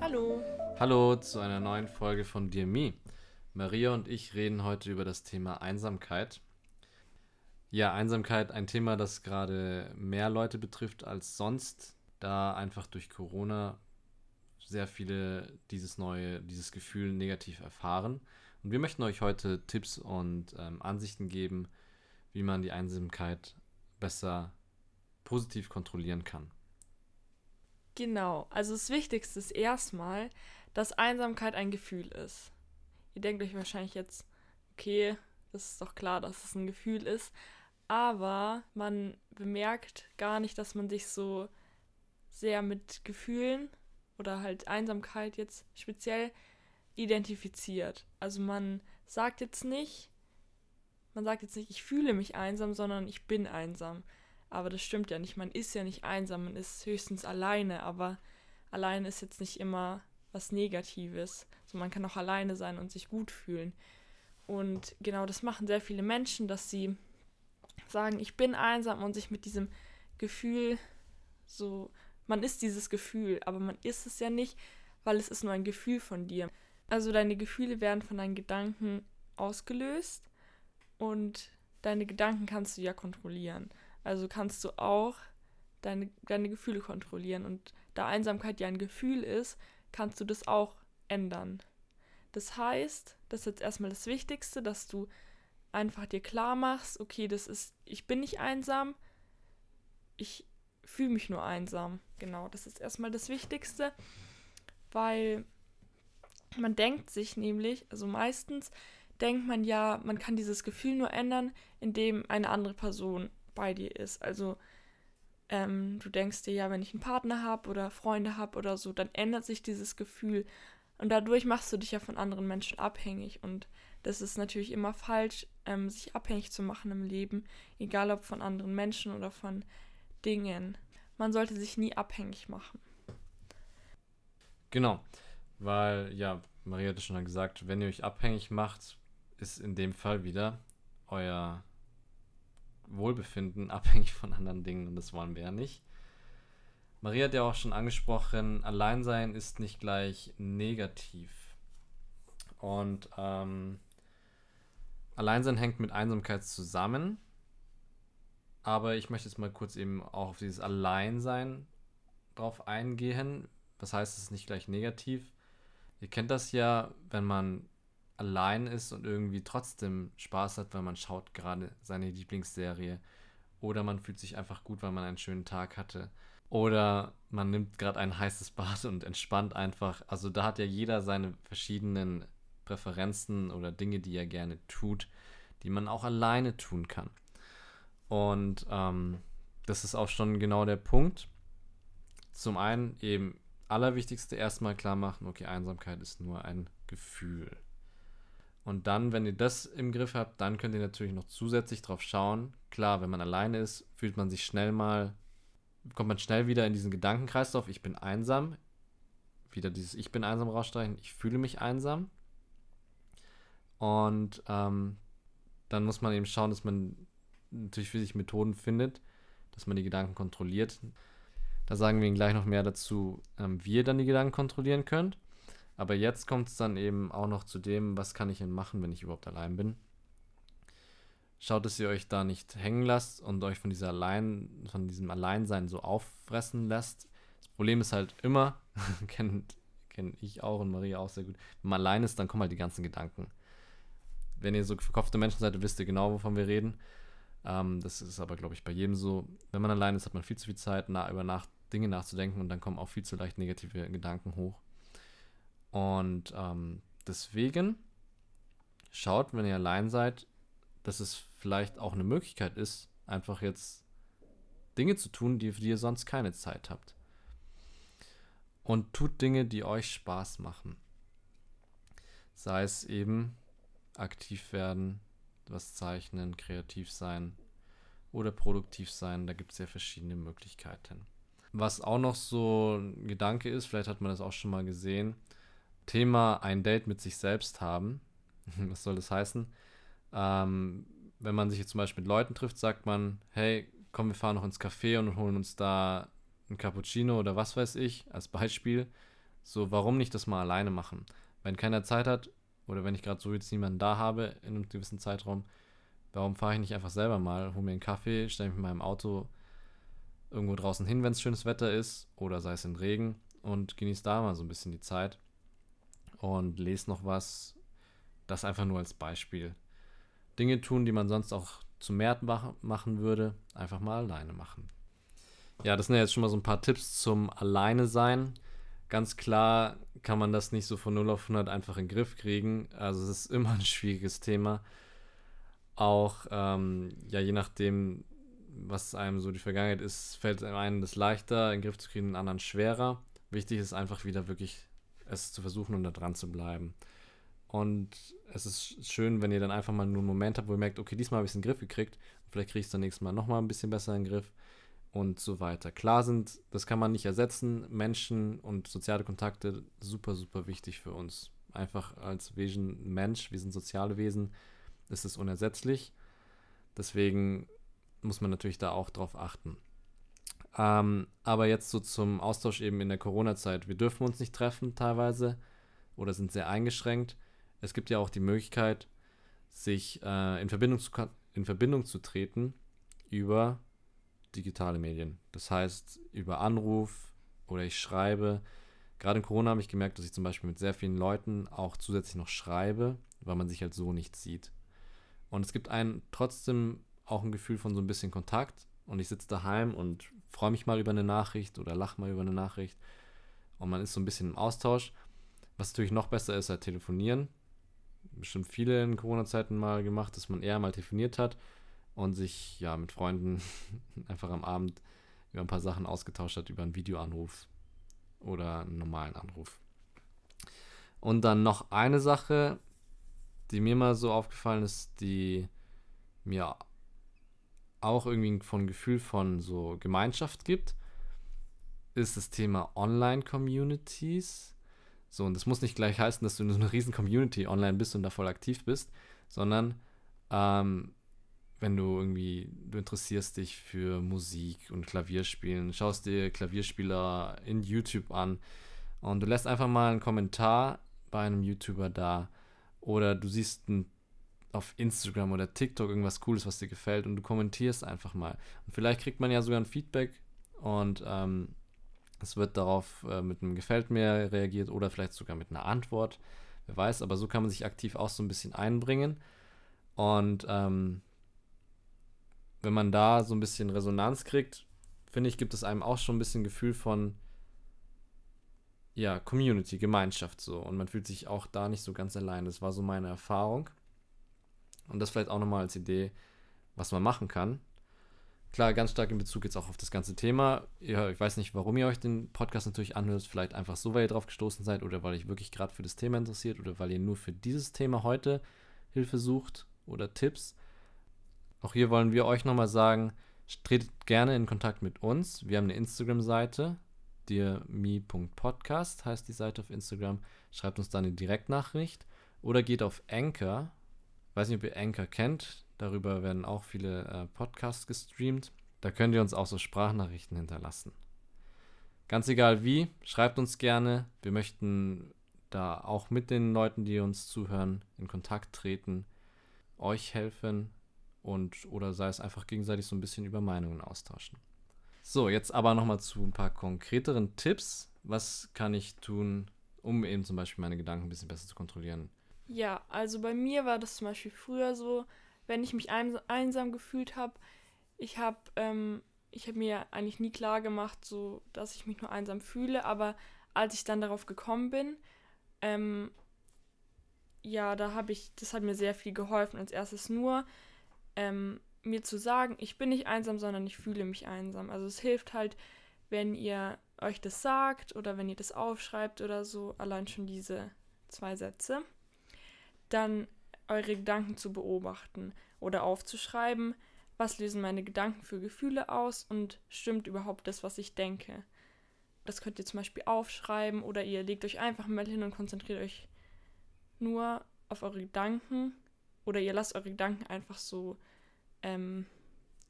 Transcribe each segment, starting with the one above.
Hallo. Hallo zu einer neuen Folge von Dear Me. Maria und ich reden heute über das Thema Einsamkeit. Ja, Einsamkeit, ein Thema, das gerade mehr Leute betrifft als sonst, da einfach durch Corona sehr viele dieses neue, dieses Gefühl negativ erfahren. Und wir möchten euch heute Tipps und ähm, Ansichten geben, wie man die Einsamkeit besser positiv kontrollieren kann. Genau, also das Wichtigste ist erstmal, dass Einsamkeit ein Gefühl ist. Ihr denkt euch wahrscheinlich jetzt, okay, das ist doch klar, dass es ein Gefühl ist, aber man bemerkt gar nicht, dass man sich so sehr mit Gefühlen oder halt Einsamkeit jetzt speziell identifiziert. Also man sagt jetzt nicht, man sagt jetzt nicht, ich fühle mich einsam, sondern ich bin einsam. Aber das stimmt ja nicht. Man ist ja nicht einsam, man ist höchstens alleine, aber alleine ist jetzt nicht immer was Negatives. Also man kann auch alleine sein und sich gut fühlen. Und genau das machen sehr viele Menschen, dass sie sagen, ich bin einsam und sich mit diesem Gefühl so man ist dieses Gefühl, aber man ist es ja nicht, weil es ist nur ein Gefühl von dir. Also deine Gefühle werden von deinen Gedanken ausgelöst und deine Gedanken kannst du ja kontrollieren. Also kannst du auch deine, deine Gefühle kontrollieren. Und da Einsamkeit ja ein Gefühl ist, kannst du das auch ändern. Das heißt, das ist jetzt erstmal das Wichtigste, dass du einfach dir klar machst, okay, das ist, ich bin nicht einsam, ich fühle mich nur einsam. Genau, das ist erstmal das Wichtigste, weil man denkt sich nämlich, also meistens denkt man ja, man kann dieses Gefühl nur ändern, indem eine andere Person bei dir ist. Also ähm, du denkst dir ja, wenn ich einen Partner habe oder Freunde habe oder so, dann ändert sich dieses Gefühl und dadurch machst du dich ja von anderen Menschen abhängig und das ist natürlich immer falsch, ähm, sich abhängig zu machen im Leben, egal ob von anderen Menschen oder von Dingen. Man sollte sich nie abhängig machen. Genau, weil ja, Maria hat es schon gesagt, wenn ihr euch abhängig macht, ist in dem Fall wieder euer Wohlbefinden abhängig von anderen Dingen und das wollen wir ja nicht. Maria hat ja auch schon angesprochen, Alleinsein ist nicht gleich negativ. Und ähm, Alleinsein hängt mit Einsamkeit zusammen. Aber ich möchte jetzt mal kurz eben auch auf dieses Alleinsein drauf eingehen. Was heißt, es nicht gleich negativ. Ihr kennt das ja, wenn man allein ist und irgendwie trotzdem Spaß hat, weil man schaut gerade seine Lieblingsserie. Oder man fühlt sich einfach gut, weil man einen schönen Tag hatte. Oder man nimmt gerade ein heißes Bad und entspannt einfach. Also da hat ja jeder seine verschiedenen Präferenzen oder Dinge, die er gerne tut, die man auch alleine tun kann. Und ähm, das ist auch schon genau der Punkt. Zum einen eben allerwichtigste erstmal klar machen, okay, Einsamkeit ist nur ein Gefühl. Und dann, wenn ihr das im Griff habt, dann könnt ihr natürlich noch zusätzlich drauf schauen. Klar, wenn man alleine ist, fühlt man sich schnell mal, kommt man schnell wieder in diesen Gedankenkreislauf, ich bin einsam. Wieder dieses Ich bin einsam rausstreichen, ich fühle mich einsam. Und ähm, dann muss man eben schauen, dass man natürlich für sich Methoden findet, dass man die Gedanken kontrolliert. Da sagen wir Ihnen gleich noch mehr dazu, ähm, wie ihr dann die Gedanken kontrollieren könnt. Aber jetzt kommt es dann eben auch noch zu dem, was kann ich denn machen, wenn ich überhaupt allein bin. Schaut, dass ihr euch da nicht hängen lasst und euch von dieser allein, von diesem Alleinsein so auffressen lässt. Das Problem ist halt immer, kennt kenne ich auch und Maria auch sehr gut, wenn man allein ist, dann kommen halt die ganzen Gedanken. Wenn ihr so verkopfte Menschen seid, wisst ihr genau, wovon wir reden. Ähm, das ist aber, glaube ich, bei jedem so. Wenn man allein ist, hat man viel zu viel Zeit, na, über nach, Dinge nachzudenken und dann kommen auch viel zu leicht negative Gedanken hoch. Und ähm, deswegen schaut, wenn ihr allein seid, dass es vielleicht auch eine Möglichkeit ist, einfach jetzt Dinge zu tun, die, für die ihr sonst keine Zeit habt. Und tut Dinge, die euch Spaß machen. Sei es eben aktiv werden, was zeichnen, kreativ sein oder produktiv sein. Da gibt es ja verschiedene Möglichkeiten. Was auch noch so ein Gedanke ist, vielleicht hat man das auch schon mal gesehen, Thema ein Date mit sich selbst haben. Was soll das heißen? Ähm, wenn man sich jetzt zum Beispiel mit Leuten trifft, sagt man, hey, komm, wir fahren noch ins Café und holen uns da ein Cappuccino oder was weiß ich, als Beispiel. So, warum nicht das mal alleine machen? Wenn keiner Zeit hat oder wenn ich gerade so jetzt niemanden da habe in einem gewissen Zeitraum, warum fahre ich nicht einfach selber mal, hole mir einen Kaffee, stelle mich mit meinem Auto irgendwo draußen hin, wenn es schönes Wetter ist oder sei es in Regen und genieße da mal so ein bisschen die Zeit und lese noch was. Das einfach nur als Beispiel. Dinge tun, die man sonst auch zu mehr machen würde, einfach mal alleine machen. Ja, das sind ja jetzt schon mal so ein paar Tipps zum Alleine sein. Ganz klar kann man das nicht so von 0 auf 100 einfach in den Griff kriegen. Also es ist immer ein schwieriges Thema. Auch, ähm, ja, je nachdem, was einem so die Vergangenheit ist, fällt einem das leichter, in den Griff zu kriegen, den anderen schwerer. Wichtig ist einfach wieder wirklich es zu versuchen und da dran zu bleiben. Und es ist schön, wenn ihr dann einfach mal nur einen Moment habt, wo ihr merkt, okay, diesmal habe ich es in den Griff gekriegt. Vielleicht kriege ich es dann nächstes Mal nochmal ein bisschen besser in den Griff und so weiter. Klar sind, das kann man nicht ersetzen, Menschen und soziale Kontakte super, super wichtig für uns. Einfach als Wesen Mensch, wir sind soziale Wesen, ist es unersetzlich. Deswegen muss man natürlich da auch drauf achten. Ähm, aber jetzt so zum Austausch eben in der Corona-Zeit. Wir dürfen uns nicht treffen teilweise oder sind sehr eingeschränkt. Es gibt ja auch die Möglichkeit, sich äh, in, Verbindung zu, in Verbindung zu treten über digitale Medien. Das heißt, über Anruf oder ich schreibe. Gerade in Corona habe ich gemerkt, dass ich zum Beispiel mit sehr vielen Leuten auch zusätzlich noch schreibe, weil man sich halt so nicht sieht. Und es gibt einen trotzdem auch ein Gefühl von so ein bisschen Kontakt. Und ich sitze daheim und freue mich mal über eine Nachricht oder lache mal über eine Nachricht. Und man ist so ein bisschen im Austausch. Was natürlich noch besser ist, halt telefonieren. Bestimmt viele in Corona-Zeiten mal gemacht, dass man eher mal telefoniert hat und sich ja mit Freunden einfach am Abend über ein paar Sachen ausgetauscht hat, über einen Videoanruf oder einen normalen Anruf. Und dann noch eine Sache, die mir mal so aufgefallen ist, die mir auch irgendwie von Gefühl von so Gemeinschaft gibt, ist das Thema Online-Communities. So, und das muss nicht gleich heißen, dass du in so einer riesen Community online bist und da voll aktiv bist, sondern ähm, wenn du irgendwie, du interessierst dich für Musik und Klavierspielen, schaust dir Klavierspieler in YouTube an und du lässt einfach mal einen Kommentar bei einem YouTuber da oder du siehst ein, auf Instagram oder TikTok irgendwas Cooles, was dir gefällt und du kommentierst einfach mal. Und vielleicht kriegt man ja sogar ein Feedback und ähm, es wird darauf äh, mit einem Gefällt mir reagiert oder vielleicht sogar mit einer Antwort. Wer weiß, aber so kann man sich aktiv auch so ein bisschen einbringen. Und ähm, wenn man da so ein bisschen Resonanz kriegt, finde ich, gibt es einem auch schon ein bisschen Gefühl von, ja, Community, Gemeinschaft so. Und man fühlt sich auch da nicht so ganz allein. Das war so meine Erfahrung. Und das vielleicht auch nochmal als Idee, was man machen kann. Klar, ganz stark in Bezug jetzt auch auf das ganze Thema. Ja, ich weiß nicht, warum ihr euch den Podcast natürlich anhört. Vielleicht einfach so, weil ihr drauf gestoßen seid oder weil ihr wirklich gerade für das Thema interessiert oder weil ihr nur für dieses Thema heute Hilfe sucht oder Tipps. Auch hier wollen wir euch nochmal sagen, tretet gerne in Kontakt mit uns. Wir haben eine Instagram-Seite, dearme.podcast heißt die Seite auf Instagram. Schreibt uns da eine Direktnachricht oder geht auf Anchor. Weiß nicht, ob ihr Anchor kennt. Darüber werden auch viele äh, Podcasts gestreamt. Da könnt ihr uns auch so Sprachnachrichten hinterlassen. Ganz egal wie, schreibt uns gerne. Wir möchten da auch mit den Leuten, die uns zuhören, in Kontakt treten, euch helfen, und oder sei es einfach gegenseitig so ein bisschen über Meinungen austauschen. So, jetzt aber nochmal zu ein paar konkreteren Tipps. Was kann ich tun, um eben zum Beispiel meine Gedanken ein bisschen besser zu kontrollieren? Ja, also bei mir war das zum Beispiel früher so, wenn ich mich einsam gefühlt habe, ich habe ähm, ich mir eigentlich nie klar gemacht, so dass ich mich nur einsam fühle, aber als ich dann darauf gekommen bin, ähm, ja, da habe ich, das hat mir sehr viel geholfen. Als erstes nur, ähm, mir zu sagen, ich bin nicht einsam, sondern ich fühle mich einsam. Also es hilft halt, wenn ihr euch das sagt oder wenn ihr das aufschreibt oder so, allein schon diese zwei Sätze, dann eure Gedanken zu beobachten oder aufzuschreiben, was lösen meine Gedanken für Gefühle aus und stimmt überhaupt das, was ich denke. Das könnt ihr zum Beispiel aufschreiben oder ihr legt euch einfach mal hin und konzentriert euch nur auf eure Gedanken oder ihr lasst eure Gedanken einfach so, ähm,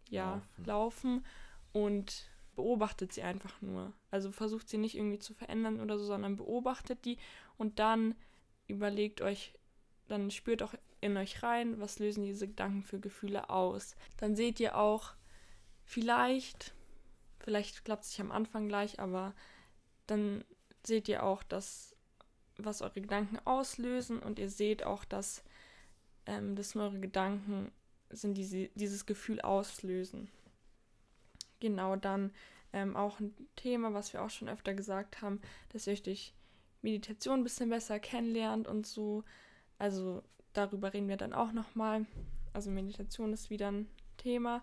ja, laufen. laufen und beobachtet sie einfach nur. Also versucht sie nicht irgendwie zu verändern oder so, sondern beobachtet die und dann überlegt euch, dann spürt auch in euch rein, was lösen diese Gedanken für Gefühle aus. Dann seht ihr auch, vielleicht, vielleicht klappt es sich am Anfang gleich, aber dann seht ihr auch, dass was eure Gedanken auslösen und ihr seht auch, dass ähm, das nur eure Gedanken sind, die dieses Gefühl auslösen. Genau dann ähm, auch ein Thema, was wir auch schon öfter gesagt haben, dass ihr euch durch Meditation ein bisschen besser kennenlernt und so. Also darüber reden wir dann auch nochmal. Also Meditation ist wieder ein Thema.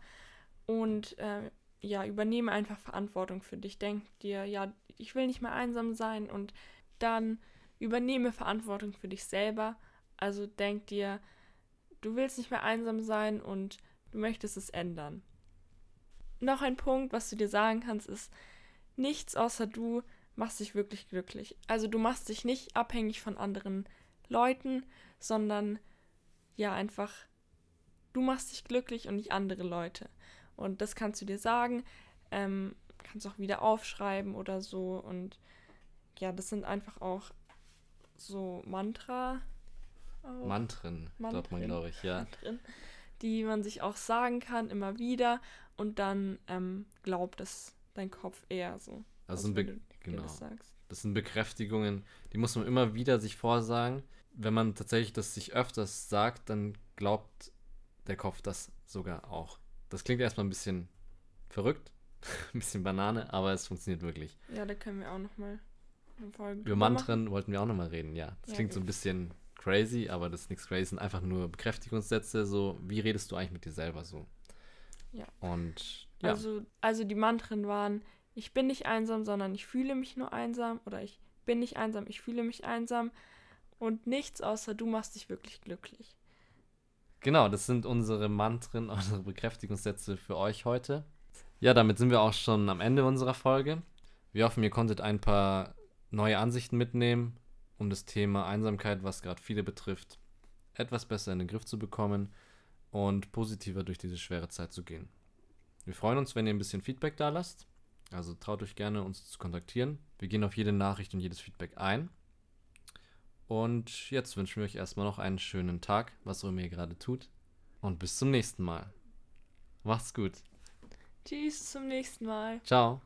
Und äh, ja, übernehme einfach Verantwortung für dich. Denk dir, ja, ich will nicht mehr einsam sein und dann übernehme Verantwortung für dich selber. Also denk dir, du willst nicht mehr einsam sein und du möchtest es ändern. Noch ein Punkt, was du dir sagen kannst, ist, nichts außer du machst dich wirklich glücklich. Also du machst dich nicht abhängig von anderen Leuten, sondern ja einfach, du machst dich glücklich und nicht andere Leute. Und das kannst du dir sagen, ähm, kannst auch wieder aufschreiben oder so. Und ja, das sind einfach auch so Mantra. Auch. Mantren, Mantren, man, glaube ich, ja. Mantren, die man sich auch sagen kann, immer wieder. Und dann ähm, glaubt es dein Kopf eher so. Also, also Be genau. Das, sind Bekräftigungen, die muss man immer wieder sich vorsagen. Wenn man tatsächlich das sich öfters sagt, dann glaubt der Kopf das sogar auch. Das klingt erstmal ein bisschen verrückt, ein bisschen Banane, aber es funktioniert wirklich. Ja, da können wir auch nochmal eine Folge Über Mantren machen. wollten wir auch nochmal reden, ja. Das ja, klingt so ein bisschen crazy, aber das ist nichts crazy, sind einfach nur Bekräftigungssätze, so wie redest du eigentlich mit dir selber so. Ja. Und ja. Also, also die Mantren waren, ich bin nicht einsam, sondern ich fühle mich nur einsam oder ich bin nicht einsam, ich fühle mich einsam und nichts außer du machst dich wirklich glücklich. Genau, das sind unsere Mantren, unsere Bekräftigungssätze für euch heute. Ja, damit sind wir auch schon am Ende unserer Folge. Wir hoffen, ihr konntet ein paar neue Ansichten mitnehmen, um das Thema Einsamkeit, was gerade viele betrifft, etwas besser in den Griff zu bekommen und positiver durch diese schwere Zeit zu gehen. Wir freuen uns, wenn ihr ein bisschen Feedback da lasst. Also traut euch gerne, uns zu kontaktieren. Wir gehen auf jede Nachricht und jedes Feedback ein. Und jetzt wünschen wir euch erstmal noch einen schönen Tag, was auch immer ihr gerade tut. Und bis zum nächsten Mal. Macht's gut. Tschüss, zum nächsten Mal. Ciao.